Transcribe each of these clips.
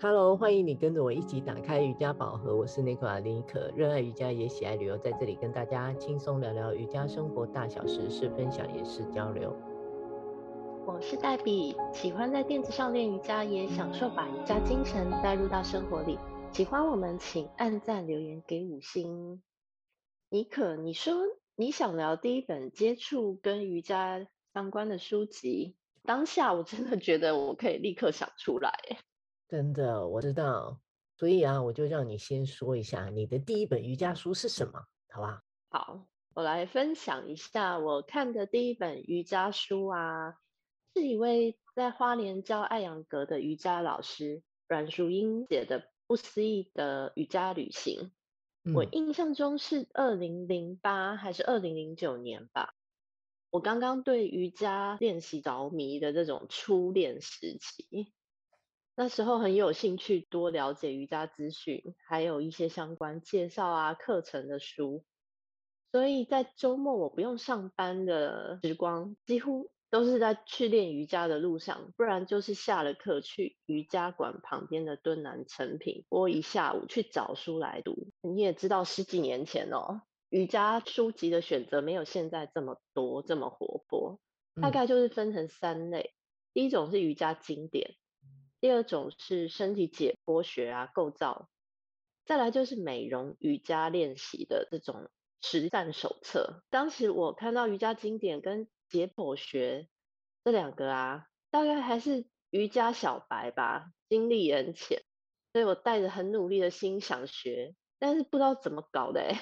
Hello，欢迎你跟着我一起打开瑜伽宝盒。我是内克瓦尼可，热爱瑜伽也喜爱旅游，在这里跟大家轻松聊聊瑜伽生活大小事，是分享也是交流。我是黛比，喜欢在垫子上练瑜伽，也享受把瑜伽精神带入到生活里。喜欢我们，请按赞留言给五星。尼可，你说你想聊第一本接触跟瑜伽相关的书籍，当下我真的觉得我可以立刻想出来。真的，我知道，所以啊，我就让你先说一下你的第一本瑜伽书是什么，好吧？好，我来分享一下我看的第一本瑜伽书啊，是一位在花莲教艾扬格的瑜伽老师阮淑英写的《不思议的瑜伽旅行》。嗯，我印象中是二零零八还是二零零九年吧？我刚刚对瑜伽练习着迷的这种初恋时期。那时候很有兴趣多了解瑜伽资讯，还有一些相关介绍啊课程的书，所以在周末我不用上班的时光，几乎都是在去练瑜伽的路上，不然就是下了课去瑜伽馆旁边的敦南成品窝一下午去找书来读。你也知道十几年前哦，瑜伽书籍的选择没有现在这么多这么活泼，大概就是分成三类，第一种是瑜伽经典。第二种是身体解剖学啊，构造，再来就是美容瑜伽练习的这种实战手册。当时我看到瑜伽经典跟解剖学这两个啊，大概还是瑜伽小白吧，经历很浅，所以我带着很努力的心想学，但是不知道怎么搞的，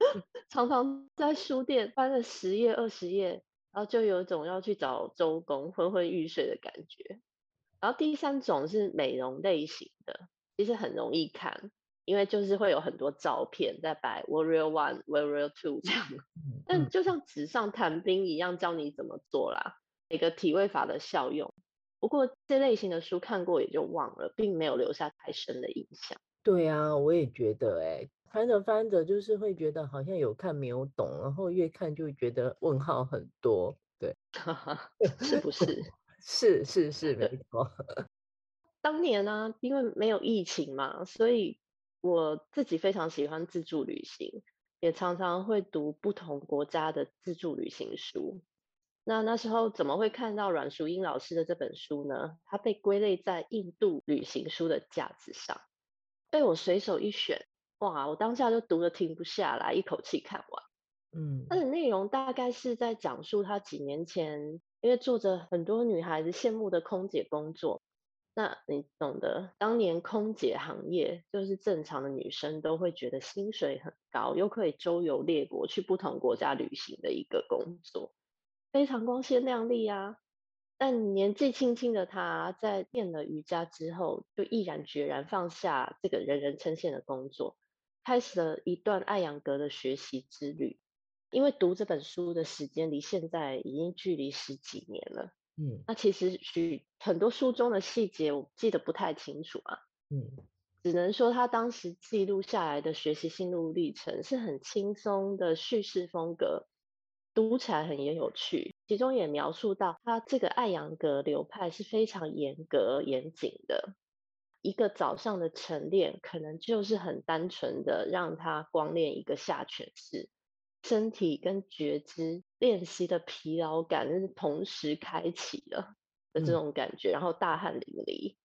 常常在书店翻了十页二十页，然后就有一种要去找周公昏昏欲睡的感觉。然后第三种是美容类型的，其实很容易看，因为就是会有很多照片在摆 Warrior One、Warrior Two 这样，但就像纸上谈兵一样，教你怎么做啦，每个体位法的效用。不过这类型的书看过也就忘了，并没有留下太深的印象。对啊，我也觉得、欸，哎，翻着翻着就是会觉得好像有看没有懂，然后越看就会觉得问号很多，对，是不是？是是是，没错。当年呢、啊，因为没有疫情嘛，所以我自己非常喜欢自助旅行，也常常会读不同国家的自助旅行书。那那时候怎么会看到阮淑英老师的这本书呢？它被归类在印度旅行书的架子上，被我随手一选，哇！我当下就读的停不下来，一口气看完。嗯，它的内容大概是在讲述他几年前。因为做着很多女孩子羡慕的空姐工作，那你懂得，当年空姐行业就是正常的女生都会觉得薪水很高，又可以周游列国去不同国家旅行的一个工作，非常光鲜亮丽啊。但年纪轻轻的她，在练了瑜伽之后，就毅然决然放下这个人人称羡的工作，开始了一段艾扬格的学习之旅。因为读这本书的时间离现在已经距离十几年了，嗯，那其实许很多书中的细节我记得不太清楚啊，嗯，只能说他当时记录下来的学习心路历程是很轻松的叙事风格，读起来很也有趣，其中也描述到他这个艾扬格流派是非常严格严谨的，一个早上的晨练可能就是很单纯的让他光练一个下犬式。身体跟觉知练习的疲劳感是同时开启了的这种感觉，嗯、然后大汗淋漓。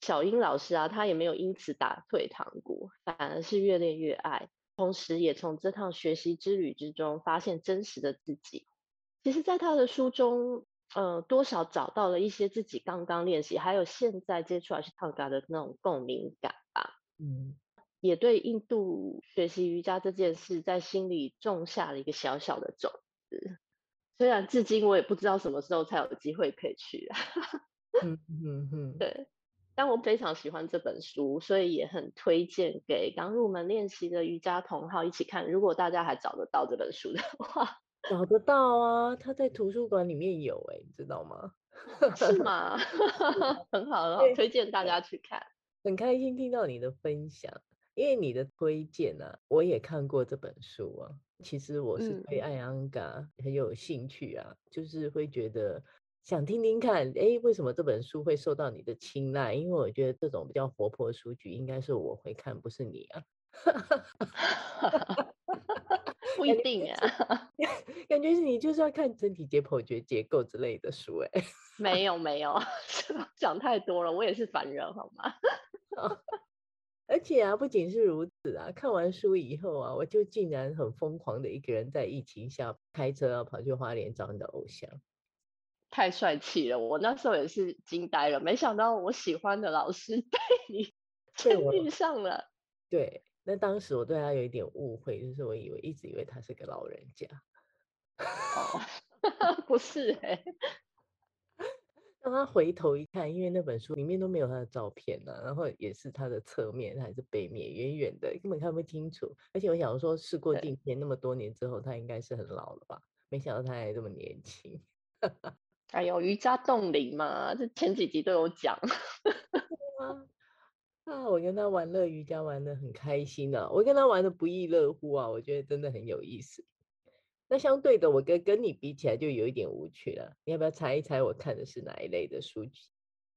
小英老师啊，他也没有因此打退堂鼓，反而是越练越爱，同时也从这趟学习之旅之中发现真实的自己。其实，在他的书中，呃，多少找到了一些自己刚刚练习，还有现在接触阿斯汤加的那种共鸣感吧。嗯。也对印度学习瑜伽这件事，在心里种下了一个小小的种子。虽然至今我也不知道什么时候才有机会可以去。嗯嗯嗯，对。但我非常喜欢这本书，所以也很推荐给刚入门练习的瑜伽同好一起看。如果大家还找得到这本书的话，找得到啊，它在图书馆里面有哎、欸，你知道吗？是吗？很好，很好，推荐大家去看。很开心听到你的分享。因为你的推荐呢、啊，我也看过这本书啊。其实我是对艾扬格很有兴趣啊，嗯、就是会觉得想听听看，哎，为什么这本书会受到你的青睐？因为我觉得这种比较活泼的书局，应该是我会看，不是你啊。不一定啊，感觉是你就是要看整体解剖学结构之类的书，哎，没有没有，讲太多了，我也是凡人，好吗？而且啊，不仅是如此啊，看完书以后啊，我就竟然很疯狂的一个人在疫情下开车要跑去花莲找你的偶像。太帅气了！我那时候也是惊呆了，没想到我喜欢的老师 被你 遇上了。对，那当时我对他有一点误会，就是我以为一直以为他是个老人家。哦，不是哎、欸。当他回头一看，因为那本书里面都没有他的照片呢、啊，然后也是他的侧面还是背面，远远的根本看不清楚。而且我想说，事过境迁，那么多年之后，他应该是很老了吧？没想到他还这么年轻。哎呦，瑜伽冻龄嘛，这前几集都有讲。啊，啊，我跟他玩乐瑜伽玩得很开心呢、啊，我跟他玩得不亦乐乎啊，我觉得真的很有意思。那相对的，我跟跟你比起来就有一点无趣了。你要不要猜一猜我看的是哪一类的书籍？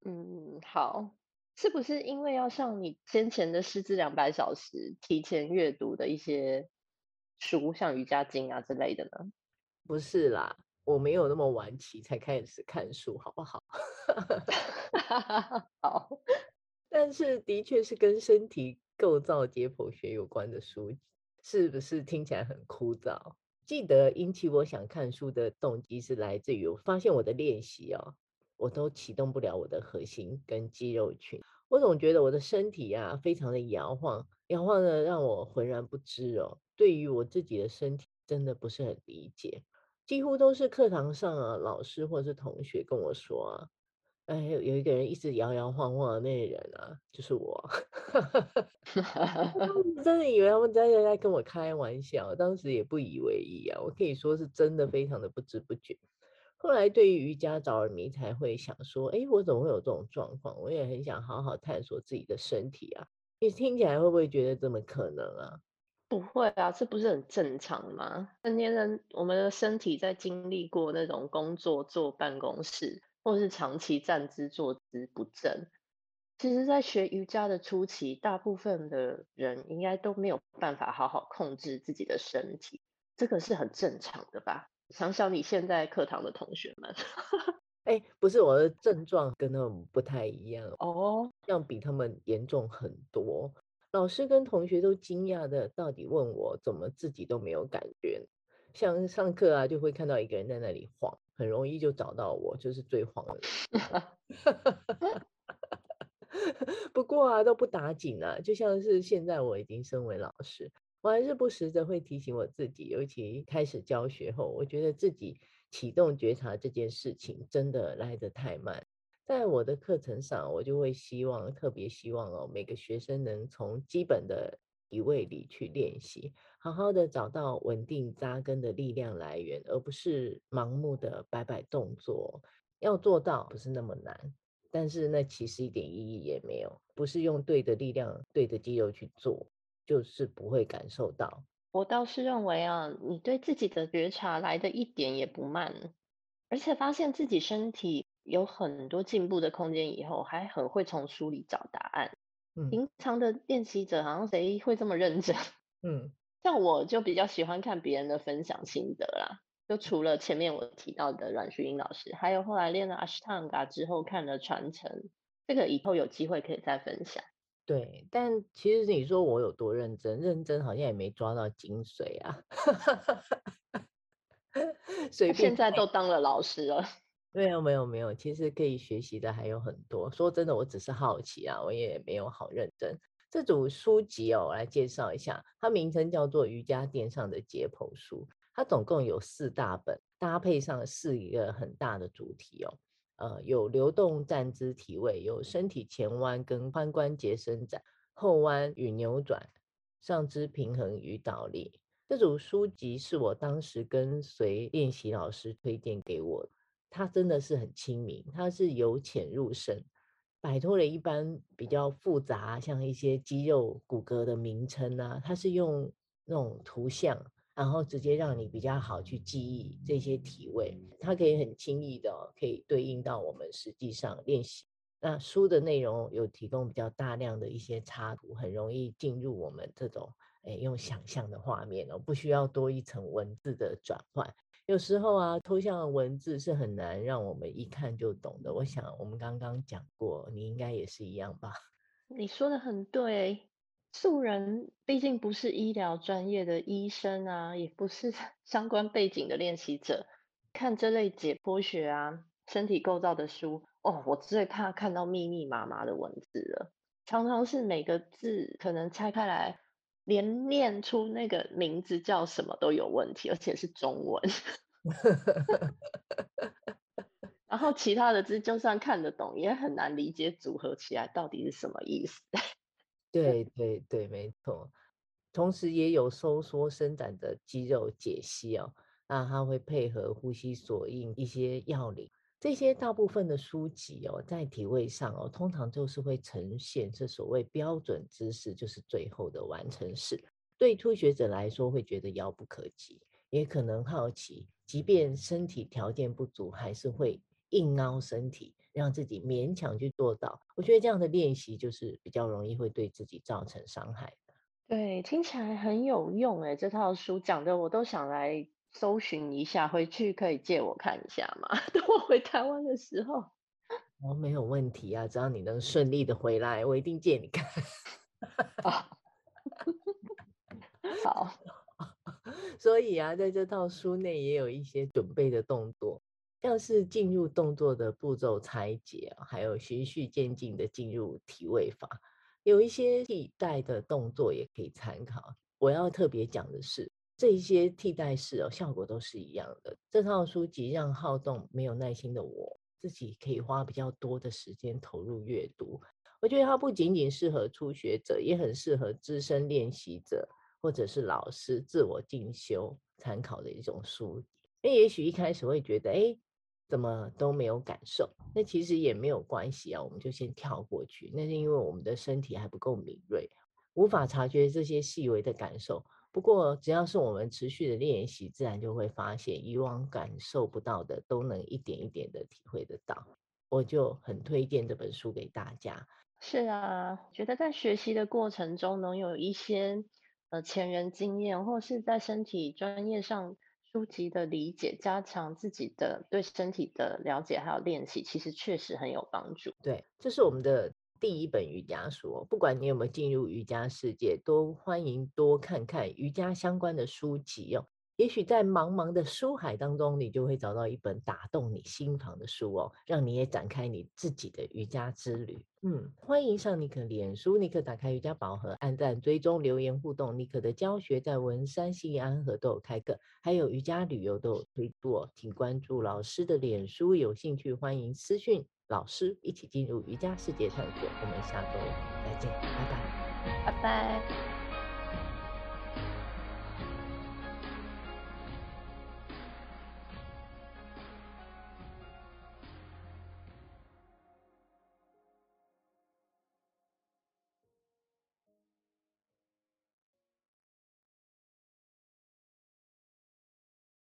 嗯，好，是不是因为要上你先前的师资两百小时，提前阅读的一些书，像瑜伽经啊之类的呢？不是啦。我没有那么晚起才开始看书，好不好？好，但是的确是跟身体构造解剖学有关的书，是不是听起来很枯燥？记得引起我想看书的动机是来自于我发现我的练习哦，我都启动不了我的核心跟肌肉群，我总觉得我的身体啊非常的摇晃，摇晃的让我浑然不知哦，对于我自己的身体真的不是很理解。几乎都是课堂上啊，老师或是同学跟我说啊，哎，有一个人一直摇摇晃晃的那个人啊，就是我。真的以为他们在在跟我开玩笑，当时也不以为意啊。我可以说是真的非常的不知不觉。后来对于瑜伽着了迷，才会想说，哎，我怎么会有这种状况？我也很想好好探索自己的身体啊。你听起来会不会觉得怎么可能啊？不会啊，这不是很正常吗？成年人，我们的身体在经历过那种工作坐办公室，或是长期站姿坐姿不正，其实，在学瑜伽的初期，大部分的人应该都没有办法好好控制自己的身体，这个是很正常的吧？想想你现在课堂的同学们，哎，不是我的症状跟他们不太一样哦，这样比他们严重很多。老师跟同学都惊讶的，到底问我怎么自己都没有感觉。像上课啊，就会看到一个人在那里晃，很容易就找到我，就是最晃的。不过啊，都不打紧啊，就像是现在我已经身为老师，我还是不时的会提醒我自己，尤其开始教学后，我觉得自己启动觉察这件事情真的来得太慢。在我的课程上，我就会希望，特别希望哦，每个学生能从基本的体位里去练习，好好的找到稳定扎根的力量来源，而不是盲目的摆摆动作。要做到不是那么难，但是那其实一点意义也没有。不是用对的力量、对的肌肉去做，就是不会感受到。我倒是认为啊，你对自己的觉察来的一点也不慢，而且发现自己身体。有很多进步的空间，以后还很会从书里找答案。嗯，平常的练习者好像谁会这么认真？嗯，像我就比较喜欢看别人的分享心得啦。就除了前面我提到的阮旭英老师，还有后来练了阿斯汤嘎之后看了传承，这个以后有机会可以再分享。对，但其实你说我有多认真，认真好像也没抓到精髓啊。所以现在都当了老师了。没有没有没有，其实可以学习的还有很多。说真的，我只是好奇啊，我也没有好认真。这组书籍哦，我来介绍一下，它名称叫做《瑜伽垫上的解剖书》，它总共有四大本，搭配上是一个很大的主题哦。呃，有流动站姿体位，有身体前弯跟髋关节伸展，后弯与扭转，上肢平衡与倒立。这组书籍是我当时跟随练习老师推荐给我的。它真的是很亲民，它是由浅入深，摆脱了一般比较复杂，像一些肌肉骨骼的名称啊，它是用那种图像然后直接让你比较好去记忆这些体位，它可以很轻易的、可以对应到我们实际上练习。那书的内容有提供比较大量的一些插图，很容易进入我们这种诶用想象的画面哦，不需要多一层文字的转换。有时候啊，抽象的文字是很难让我们一看就懂的。我想我们刚刚讲过，你应该也是一样吧？你说的很对。素人毕竟不是医疗专业的医生啊，也不是 相关背景的练习者，看这类解剖学啊、身体构造的书，哦，我最怕看到密密麻麻的文字了。常常是每个字可能拆开来，连念出那个名字叫什么都有问题，而且是中文。然后其他的字就算看得懂，也很难理解组合起来到底是什么意思。对对对，没错。同时也有收缩伸展的肌肉解析哦，那它会配合呼吸锁印一些要领。这些大部分的书籍哦，在体位上哦，通常就是会呈现这所谓标准姿势，就是最后的完成式。对初学者来说，会觉得遥不可及，也可能好奇，即便身体条件不足，还是会硬凹身体。让自己勉强去做到，我觉得这样的练习就是比较容易会对自己造成伤害。对，听起来很有用诶，这套书讲的我都想来搜寻一下，回去可以借我看一下吗？等我回台湾的时候。哦，没有问题啊，只要你能顺利的回来，我一定借你看。好，所以啊，在这套书内也有一些准备的动作。像是进入动作的步骤拆解，还有循序渐进的进入体位法，有一些替代的动作也可以参考。我要特别讲的是，这些替代式哦，效果都是一样的。这套书籍让好动没有耐心的我自己可以花比较多的时间投入阅读。我觉得它不仅仅适合初学者，也很适合资深练习者或者是老师自我进修参考的一种书。那也许一开始会觉得，哎。怎么都没有感受，那其实也没有关系啊，我们就先跳过去。那是因为我们的身体还不够敏锐，无法察觉这些细微的感受。不过只要是我们持续的练习，自然就会发现以往感受不到的，都能一点一点的体会得到。我就很推荐这本书给大家。是啊，觉得在学习的过程中，能有一些呃前人经验，或是在身体专业上。书籍的理解，加强自己的对身体的了解，还有练习，其实确实很有帮助。对，这是我们的第一本瑜伽书。不管你有没有进入瑜伽世界，都欢迎多看看瑜伽相关的书籍哦。也许在茫茫的书海当中，你就会找到一本打动你心房的书哦，让你也展开你自己的瑜伽之旅。嗯，欢迎上妮可脸书，妮可打开瑜伽宝盒，按赞、追踪、留言互动。妮可的教学在文山、西安和都有开课，还有瑜伽旅游都有推出，请关注老师的脸书，有兴趣欢迎私讯老师，一起进入瑜伽世界探索。我们下周再见，拜拜，拜拜。